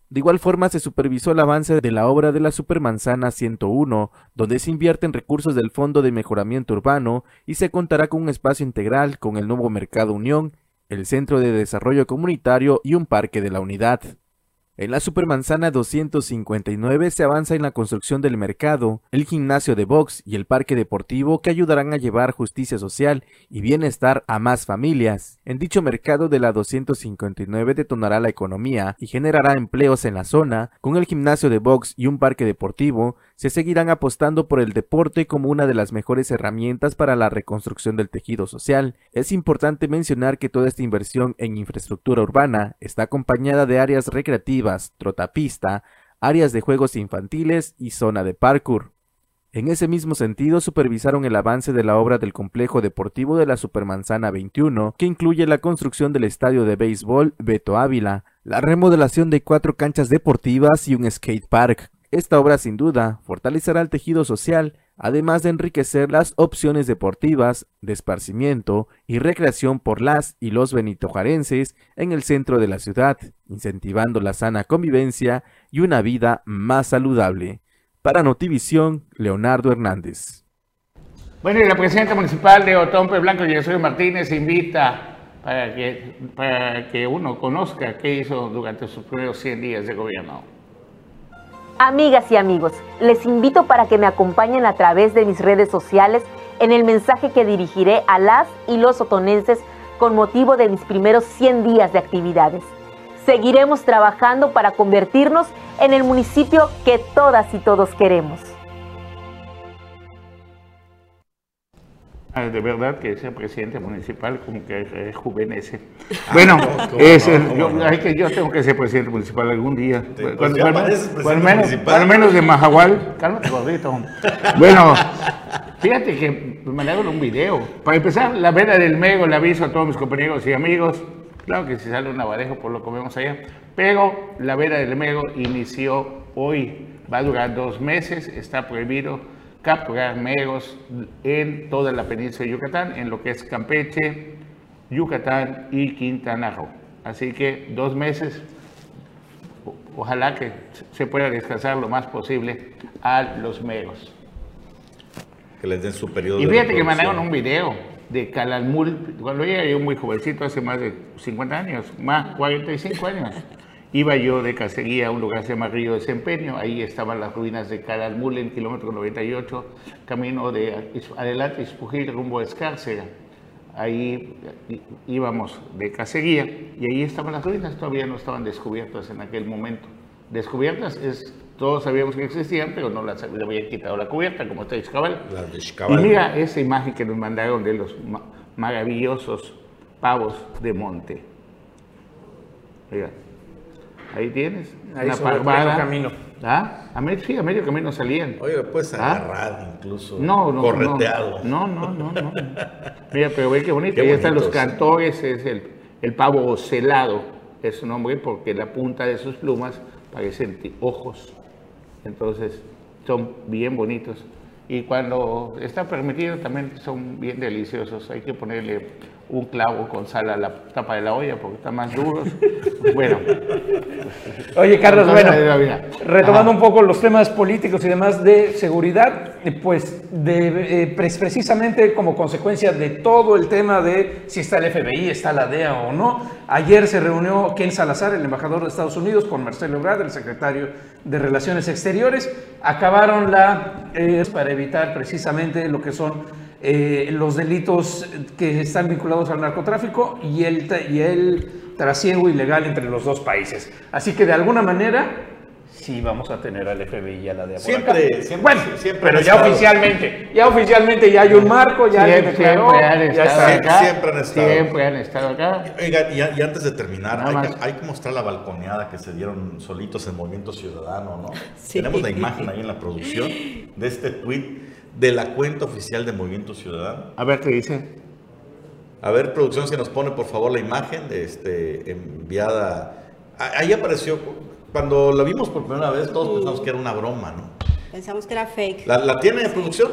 De igual forma se supervisó el avance de la obra de la Supermanzana 101, donde se invierten recursos del Fondo de Mejoramiento Urbano y se contará con un espacio integral con el nuevo Mercado Unión, el Centro de Desarrollo Comunitario y un parque de la unidad. En la Supermanzana 259 se avanza en la construcción del mercado, el gimnasio de box y el parque deportivo que ayudarán a llevar justicia social y bienestar a más familias. En dicho mercado de la 259 detonará la economía y generará empleos en la zona. Con el gimnasio de box y un parque deportivo, se seguirán apostando por el deporte como una de las mejores herramientas para la reconstrucción del tejido social. Es importante mencionar que toda esta inversión en infraestructura urbana está acompañada de áreas recreativas, trotapista, áreas de juegos infantiles y zona de parkour. En ese mismo sentido, supervisaron el avance de la obra del complejo deportivo de la Supermanzana 21, que incluye la construcción del estadio de béisbol Beto Ávila, la remodelación de cuatro canchas deportivas y un skate park. Esta obra sin duda fortalecerá el tejido social, además de enriquecer las opciones deportivas, de esparcimiento y recreación por las y los benitojuarenses en el centro de la ciudad, incentivando la sana convivencia y una vida más saludable. Para Notivisión, Leonardo Hernández. Bueno, y la presidenta municipal de Otompe Blanco, Yesús Martínez, invita para que, para que uno conozca qué hizo durante sus primeros 100 días de gobierno. Amigas y amigos, les invito para que me acompañen a través de mis redes sociales en el mensaje que dirigiré a las y los otonenses con motivo de mis primeros 100 días de actividades. Seguiremos trabajando para convertirnos en el municipio que todas y todos queremos. De verdad que ese presidente municipal como que rejuvenece. Bueno, es el- yo, cómo no? ay, que yo tengo que ser presidente municipal algún día. pues Cuando- cuando- cuando presidente menos, cuando menos de Mahahual. Cálmate, gordito. Bueno, Fíjate que me mandaron un video. Para empezar, la veda del Mego le aviso a todos mis compañeros y amigos. Claro que si sale un navarejo, por lo comemos allá. Pero la veda del Mego inició hoy. Va a durar dos meses. Está prohibido capturar megos en toda la península de Yucatán, en lo que es Campeche, Yucatán y Quintana Roo. Así que dos meses, ojalá que se pueda descansar lo más posible a los megos. Que les den su periodo Y de fíjate que reproducción. mandaron un video de Calalmul, cuando era yo muy jovencito, hace más de 50 años, más 45 años. Iba yo de cacería a un lugar que se llama Río de Sempeño, ahí estaban las ruinas de Calalmul en kilómetro 98, camino de adelante Ispujil rumbo a Escárcega. Ahí íbamos de cacería y ahí estaban las ruinas, todavía no estaban descubiertas en aquel momento. Descubiertas es, todos sabíamos que existían, pero no las le habían quitado la cubierta, como está Xcabal. Y mira esa imagen que nos mandaron de los ma- maravillosos pavos de monte. Mira, ahí tienes. Ahí una sobre parvada. camino. ¿Ah? A medio, sí, a medio camino salían. Oye, lo puedes ¿Ah? agarrar incluso. No, no, Correteado. No, no, no, no. Mira, pero ve qué bonito. Ahí están los cantores, es el, el pavo ocelado, es su nombre porque la punta de sus plumas parecen ojos. Entonces, son bien bonitos. Y cuando está permitido también son bien deliciosos. Hay que ponerle un clavo con sal a la tapa de la olla porque están más duros. Bueno, Oye, Carlos, bueno, retomando Ajá. un poco los temas políticos y demás de seguridad, pues de, eh, pre- precisamente como consecuencia de todo el tema de si está el FBI, está la DEA o no, ayer se reunió Ken Salazar, el embajador de Estados Unidos, con Marcelo Ebrard, el secretario de Relaciones Exteriores, acabaron la, eh, para evitar precisamente lo que son eh, los delitos que están vinculados al narcotráfico y el, y el trasiego ilegal entre los dos países. Así que de alguna manera sí vamos a tener al FBI y a la DEA. Siempre, siempre, bueno, siempre pero ya estado- oficialmente, ya oficialmente ya hay un marco, ya siempre, declaró, siempre han ya estado está. Siempre- acá. siempre han estado. Siempre han estado acá. Oiga, y, y antes de terminar, hay que, hay que mostrar la balconeada que se dieron solitos en Movimiento Ciudadano, ¿no? Sí. Tenemos la imagen ahí en la producción de este tweet de la cuenta oficial de Movimiento Ciudadano. A ver qué dice. A ver, producción, si nos pone por favor la imagen este, enviada. Ahí apareció, cuando la vimos por primera vez, todos pensamos que era una broma, ¿no? Pensamos que era fake. ¿La, la tiene producción?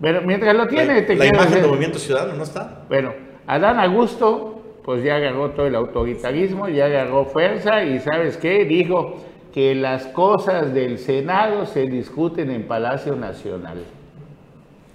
Pero mientras lo tiene, la te la imagen de Movimiento Ciudadano, ¿no está? Bueno, Adán Augusto, pues ya agarró todo el autoritarismo, ya agarró fuerza y ¿sabes qué? Dijo que las cosas del Senado se discuten en Palacio Nacional.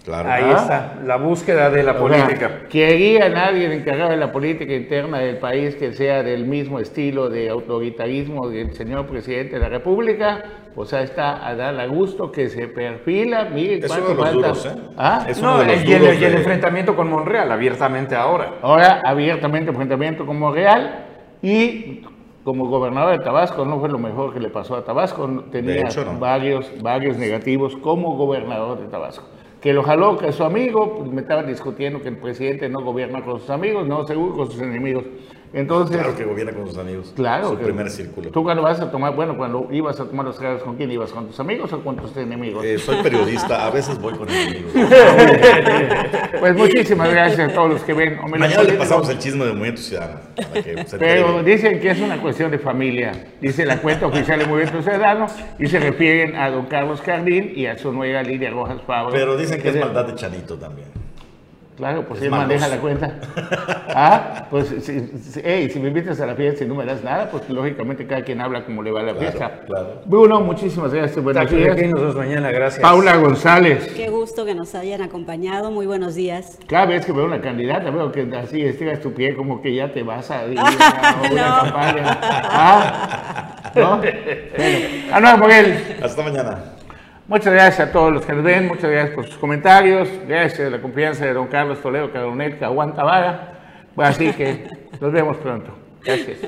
Claro. Ahí Ah. está, la búsqueda de la O sea, política. ¿Quería nadie encargado de la política interna del país que sea del mismo estilo de autoritarismo del señor presidente de la República? Pues ahí está Adán Augusto que se perfila. Miren Es uno cuánto de los falta. duros, ¿eh? ¿Ah? Es uno No, de los y el, duros y el de- enfrentamiento con Monreal abiertamente ahora. Ahora abiertamente enfrentamiento como real y como gobernador de Tabasco no fue lo mejor que le pasó a Tabasco, tenía hecho, no. varios, varios negativos como gobernador de Tabasco. Que lo jaló, que su amigo, pues me estaban discutiendo que el presidente no gobierna con sus amigos, no, seguro con sus enemigos. Entonces, Claro que gobierna con sus amigos. Claro. Su primer círculo. ¿Tú cuando vas a tomar, bueno, cuando ibas a tomar los tragos, ¿con quién ibas? ¿Con tus amigos o con tus enemigos? Eh, soy periodista, a veces voy con enemigos. Pues muchísimas gracias a todos los que ven. Mañana le pasamos el chisme del Movimiento Ciudadano. Pero dicen que es una cuestión de familia. Dice la cuenta oficial del Movimiento Ciudadano y se refieren a don Carlos Cardín y a su nueva Lidia Rojas Fabro. Pero dicen que es maldad de Chanito también. Claro, pues es él maneja la cuenta. Ah, pues si, si- hey, si me invitas a la fiesta y no me das nada, pues lógicamente cada quien habla como le va a la Claro, fiesta. claro. Bruno, muchísimas gracias. Buenos Aquí días. nos vemos mañana, gracias. Paula González. Qué gusto que nos hayan acompañado. Muy buenos días. Cada vez que veo una candidata, veo que así estiras tu pie como que ya te vas a ir a una No. campaña. ¿Ah? ¿No? Bueno, Anuel Moguel, Hasta mañana. Muchas gracias a todos los que nos ven, muchas gracias por sus comentarios, gracias a la confianza de don Carlos Toledo Caronel, que aguanta vara. Así que nos vemos pronto. Gracias.